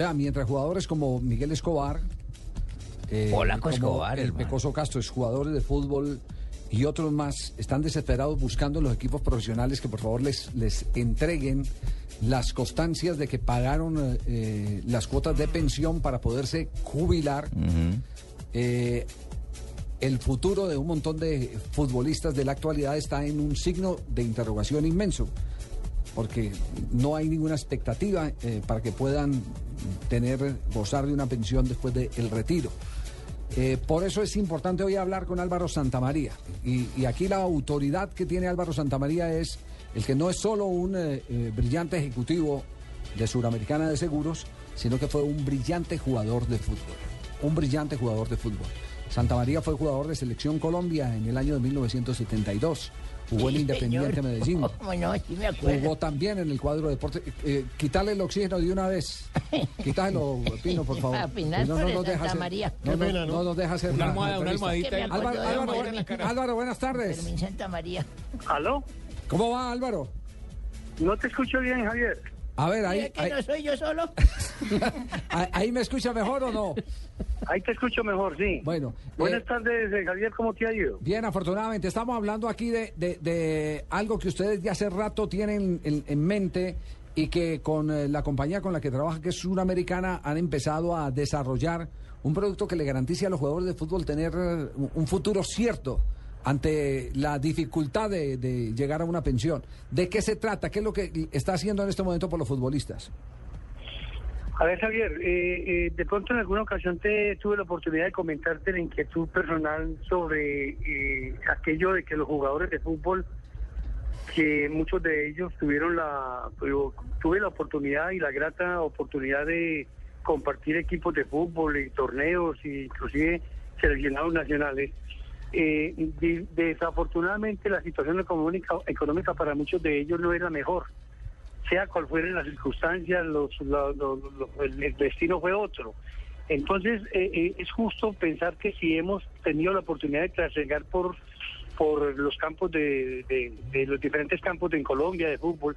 Vea, mientras jugadores como Miguel Escobar, eh, Polaco Escobar, el hermano. Pecoso Castro, es jugadores de fútbol y otros más, están desesperados buscando en los equipos profesionales que por favor les, les entreguen las constancias de que pagaron eh, eh, las cuotas de pensión para poderse jubilar. Eh, el futuro de un montón de futbolistas de la actualidad está en un signo de interrogación inmenso, porque no hay ninguna expectativa eh, para que puedan tener, gozar de una pensión después del retiro. Eh, por eso es importante hoy hablar con Álvaro Santamaría. Y, y aquí la autoridad que tiene Álvaro Santamaría es el que no es solo un eh, eh, brillante ejecutivo de Suramericana de Seguros, sino que fue un brillante jugador de fútbol. Un brillante jugador de fútbol. Santa María fue jugador de Selección Colombia en el año de 1972. Jugó en Sí, Independiente señor. Medellín. ¿Cómo no? Sí me acuerdo. Jugó también en el cuadro de deporte. Eh, quítale el oxígeno de una vez. Quítalo, Pino, por favor. A por nos Santa deja hacer- María. No, Qué no, pena, ¿no? no nos deja hacer Una almohada, una almohadita. Álvaro, Álvaro, bu- Álvaro, buenas tardes. Fermín Santa María. ¿Aló? ¿Cómo va, Álvaro? No te escucho bien, Javier. A ver, ahí, ¿Mira que ahí, no soy yo solo? ahí- me escucha mejor o no? Ahí te escucho mejor, sí. Bueno, Buenas eh, tardes, eh, Javier, ¿cómo te ha ido? Bien, afortunadamente. Estamos hablando aquí de, de- de algo que ustedes ya hace rato tienen en, en mente y que con eh, la compañía con la que trabaja, que es Suramericana, han empezado a desarrollar un producto que le garantice a los jugadores de fútbol tener eh, un futuro cierto ante la dificultad de, llegar a una pensión. ¿De qué se trata? ¿Qué es lo que está haciendo en este momento por los futbolistas? A ver, Javier, eh, eh, de pronto en alguna ocasión te tuve la oportunidad de comentarte la inquietud personal sobre eh, aquello de que los jugadores de fútbol, que muchos de ellos tuvieron la, yo tuve la oportunidad y la grata oportunidad de compartir equipos de fútbol y torneos, e inclusive seleccionados nacionales. Eh, de- desafortunadamente la situación económica, económica para muchos de ellos no era mejor sea cual fueran las circunstancias, los, lo- lo- lo- el, destino fue otro. Entonces, eh, eh, es justo pensar que si hemos tenido la oportunidad de trascender por, por los campos de, de- de los diferentes campos de en Colombia de fútbol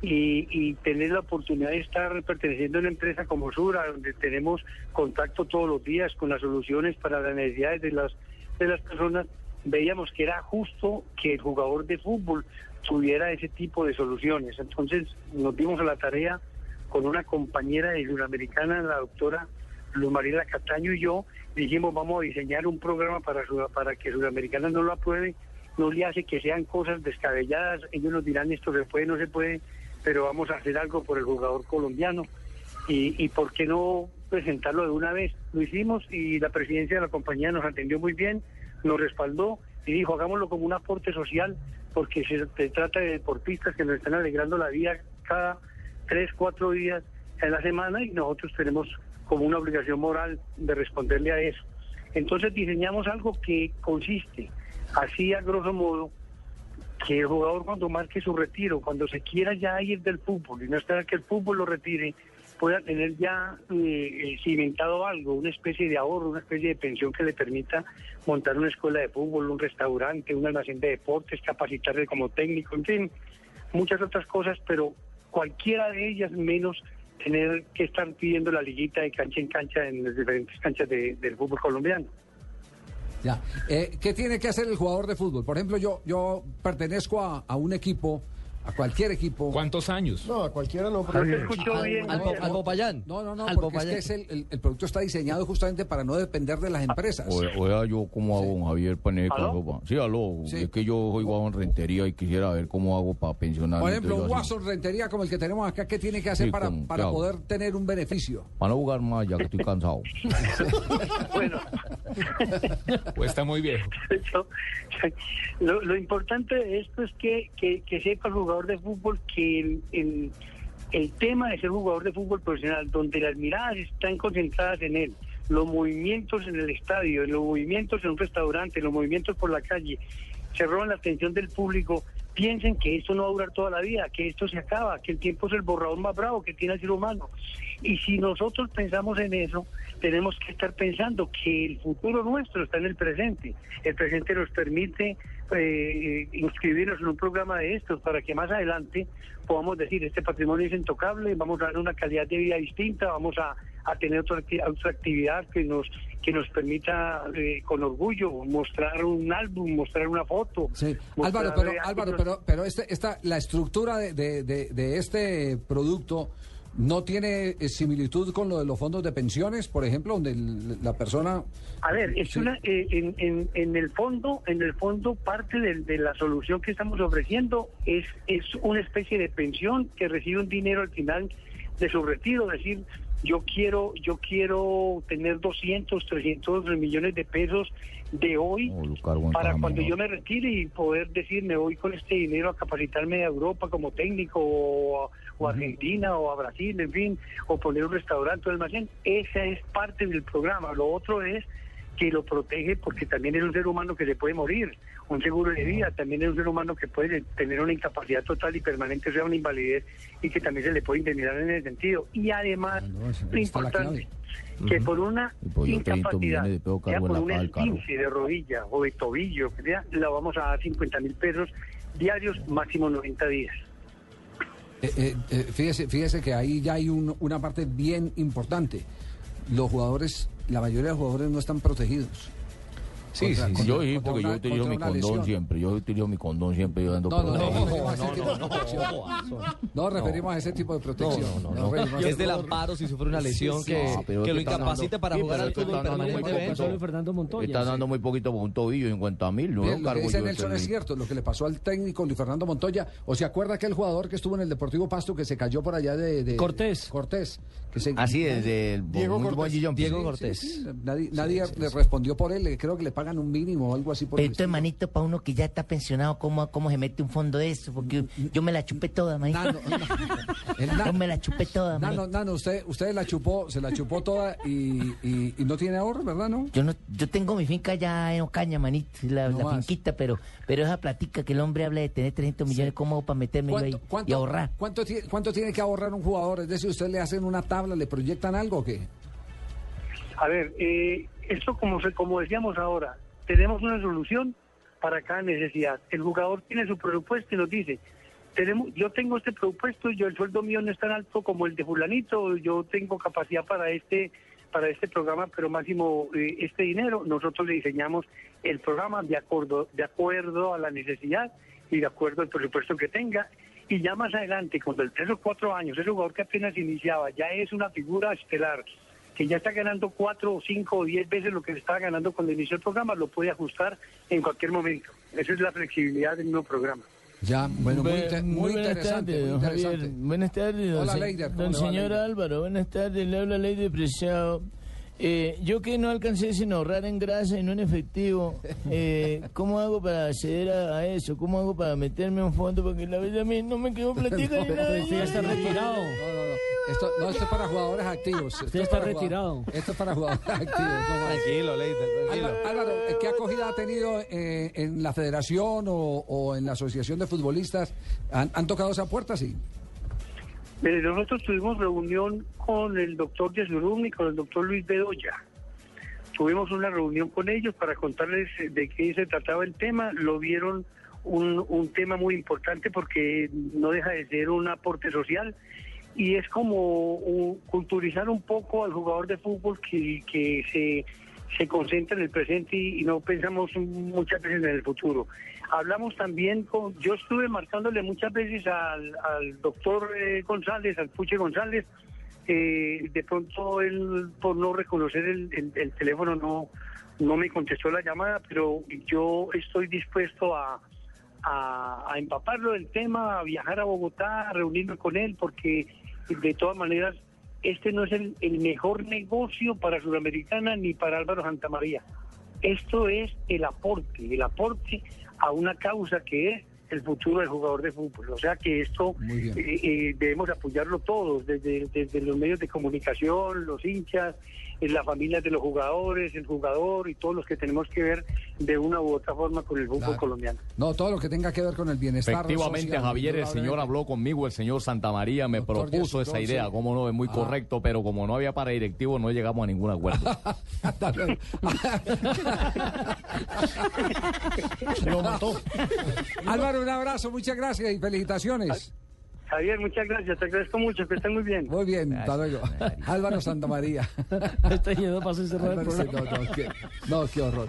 y, y tener la oportunidad de estar perteneciendo a una empresa como Sura, donde tenemos contacto todos los días con las soluciones para las necesidades de las, de las personas, veíamos que era justo que el jugador de fútbol tuviera ese tipo de soluciones. Entonces nos dimos a la tarea con una compañera de Suramericana, la doctora Luz Mariela Cataño y yo, dijimos vamos a diseñar un programa para, para que Suramericana no lo apruebe, no le hace que sean cosas descabelladas, ellos nos dirán esto se puede, no se puede, pero vamos a hacer algo por el jugador colombiano y, y por qué no presentarlo de una vez. Lo hicimos y la presidencia de la compañía nos atendió muy bien, nos respaldó y dijo hagámoslo como un aporte social porque se, trata de deportistas que nos están alegrando la vida cada tres, cuatro días en la semana y nosotros tenemos como una obligación moral de responderle a eso. Entonces diseñamos algo que consiste, así a grosso modo, que el jugador cuando marque su retiro, cuando se quiera ya ir del fútbol y no esperar que el fútbol lo retire, pueda tener ya eh, eh, cimentado algo, una especie de ahorro, una especie de pensión que le permita montar una escuela de fútbol, un restaurante, un almacén de deportes, capacitarse como técnico, en fin, muchas otras cosas, pero cualquiera de ellas menos tener que estar pidiendo la liguita de cancha en cancha en las diferentes canchas de- del fútbol colombiano. Ya. Eh, ¿Qué tiene que hacer el jugador de fútbol? Por ejemplo, yo, yo pertenezco a, a un equipo, a cualquier equipo. ¿Cuántos años? No, a cualquiera no. Porque- escucho bien. al, al Popayán. No, no, no, Al porque es Popayán. que es el, el- el producto está diseñado justamente para no depender de las empresas. O, oiga, yo cómo hago, don Javier, tener ¿Aló? Sí, aló. Sí. Es que yo soy guau en rentería y quisiera ver cómo hago para pensionar. Por ejemplo, un Watson rentería como el que tenemos acá, ¿qué tiene que hacer Sí, para, para poder tener un beneficio? Para no jugar más, ya que estoy cansado. Bueno, ¿O está muy viejo? Lo, lo importante de esto es que, que, que sepa el de fútbol que el, el, el tema de ser jugador de fútbol profesional, donde las miradas están concentradas en él, los movimientos en el estadio, los movimientos en un restaurante, los movimientos por la calle, se roban la atención del público, piensen que esto no va a durar toda la vida, que esto se acaba, que el tiempo es el borrador más bravo que tiene el ser humano. Y si nosotros pensamos en eso, tenemos que estar pensando que el futuro nuestro está en el presente. El presente nos permite eh, inscribirnos en un programa de estos para que más adelante podamos decir, este patrimonio es intocable, vamos a dar una calidad de vida distinta, vamos a, a tener otra, otra actividad que nos que nos permita eh, con orgullo mostrar un álbum, mostrar una foto. Sí. Álvaro, pero, Álvaro, pero, pero este, esta, la estructura de, de, de- de este producto no tiene eh, similitud con lo de los fondos de pensiones, por ejemplo, donde la persona... A ver, es Sí. una, eh, en, en, en el fondo, en el fondo parte de, de la solución que estamos ofreciendo es es una especie de pensión que recibe un dinero al final de su retiro, es decir, yo quiero yo quiero tener 200, 300 millones de pesos de hoy Oh, para cuando yo me retire y poder decir me voy con este dinero a capacitarme a Europa como técnico o, o a Argentina o a Brasil, en fin, o poner un restaurante o almacén. Esa es parte del programa. Lo otro es que lo protege porque también es un ser humano que se puede morir, un seguro de vida, también es un ser humano que puede tener una incapacidad total y permanente, o sea, una invalidez, y que también se le puede indemnizar en ese sentido. Y además, no, lo importante, que por una Y por los 30 incapacidad, de sea por un esguince de rodilla o de tobillo, que sea, la vamos a dar 50 mil pesos diarios, máximo 90 días. Eh, eh, eh, fíjese, fíjese que ahí ya hay un- una parte bien importante. Los jugadores, la mayoría de los jugadores no están protegidos. Sí, Contra- sí, contra- yo sí, contra porque una- yo utilizo mi condón lesión. siempre. Yo utilizo mi condón siempre. Yo ando No, no, no, no, referimos a ese tipo de protección. No referimos a ese tipo de protección. No, no, es del amparo si sufre una lesión sí, que, que lo dando- para jugar al fútbol está dando muy permanentemente. Fernando Montoya. Está dando muy poquito por un tobillo, 50 mil. Lo cargo que dice Nelson es cierto, lo que le pasó al técnico Luis Fernando Montoya. ¿O se acuerda aquel jugador que estuvo en el Deportivo Pasto que se cayó por allá de... Cortés. Cortés. Así desde el Diego Cortés. Diego Cortés. Nadie, le respondió por él. Creo que le pagan un mínimo o algo así por el Pero esto, hermanito, para uno que ya está pensionado, ¿cómo, ¿cómo se mete un fondo de eso? Porque yo me la chupé toda, manito. Nano, Yo me la chupé toda, Nano, manito. Nano, usted, usted la chupó, se la chupó toda y, y- y no tiene ahorro, ¿verdad, no? Yo no, yo tengo mi finca ya en Ocaña, manito, la, No la más. finquita, pero, pero esa platica que el hombre habla de tener 300 millones, ¿cómo hago para meterme yo ahí y ahorrar? cuánto cuánto tiene que ahorrar un jugador? Es decir, ¿usted le hacen una tabla, le proyectan algo o qué? A ver, eh, esto como, se- como decíamos ahora, tenemos una solución para cada necesidad. El jugador tiene su presupuesto y nos dice, tenemos, yo tengo este presupuesto, yo el sueldo mío no es tan alto como el de fulanito, yo tengo capacidad para este para este programa, pero máximo eh, este dinero, nosotros le diseñamos el programa de acuerdo de acuerdo a la necesidad y de acuerdo al presupuesto que tenga. Y ya más adelante, cuando el tres o cuatro años, ese jugador que apenas iniciaba ya es una figura estelar, que ya está ganando cuatro o cinco o diez veces lo que se estaba ganando cuando inició el programa, lo puede ajustar en cualquier momento. Esa es la flexibilidad del nuevo programa. Ya, bueno, muy, Bu- inte- muy muy buenas interesante. tardes, muy don interesante. Javier. Buenas tardes, don, Hola, Leider, ¿cómo don le va, señor Leider? Álvaro. Buenas tardes, le habla Ley de Preciado. Eh, yo que no alcancé sin ahorrar en grasa y no en efectivo, eh, ¿cómo hago para acceder a, a eso? ¿Cómo hago para meterme a un fondo? Porque la verdad a mí no me quedó platica ni nada. Usted ya está retirado. No, no, no. Esto, no, esto es para jugadores activos. Esto Usted es está retirado. Esto es para jugadores activos. no. Tranquilo, Leite, tranquilo. Álvaro, Álvaro, ¿qué acogida ha tenido eh, en la federación o, o en la asociación de futbolistas? ¿Han, han tocado esa puerta? Sí. Mire, nosotros tuvimos reunión con el doctor Yesurum y con el doctor Luis Bedoya. Tuvimos una reunión con ellos para contarles eh, de qué se trataba el tema. Lo vieron un, un tema muy importante porque no deja de ser un aporte social y es como un- culturizar un poco al jugador de fútbol que, que se, se concentra en el presente y, no pensamos muchas veces en el futuro. Hablamos también con, yo estuve marcándole muchas veces al, al doctor eh, González, al Puche González, eh, de pronto él por no reconocer el teléfono no, no me contestó la llamada, pero yo estoy dispuesto a, a, a empaparlo del tema, a viajar a Bogotá, a reunirme con él, porque de todas maneras este no es el, mejor negocio para Sudamericana ni para Álvaro Santamaría. Esto es el aporte, el aporte a una causa que es el futuro del jugador de fútbol. O sea que esto eh, eh, debemos apoyarlo todos, desde, desde los medios de comunicación, los hinchas, eh, las familias de los jugadores, el jugador y todos los que tenemos que ver de una u otra forma con el fútbol Claro. colombiano. No, todo lo que tenga que ver con el bienestar. Efectivamente, social, Javier, el señor habló conmigo, el señor Santa María me Doctor propuso Díaz esa idea, sí. cómo no, es muy Ah. correcto, pero como no había para directivo, no llegamos a ningún acuerdo. Hasta luego. Lo mató. Álvaro, un abrazo, muchas gracias y felicitaciones. Javier, muchas gracias, te agradezco mucho, que estén muy bien. Muy bien, hasta luego. Álvaro Santamaría. Está yendo para cerrar el Álvaro, programa. no, no, qué, no, qué horror.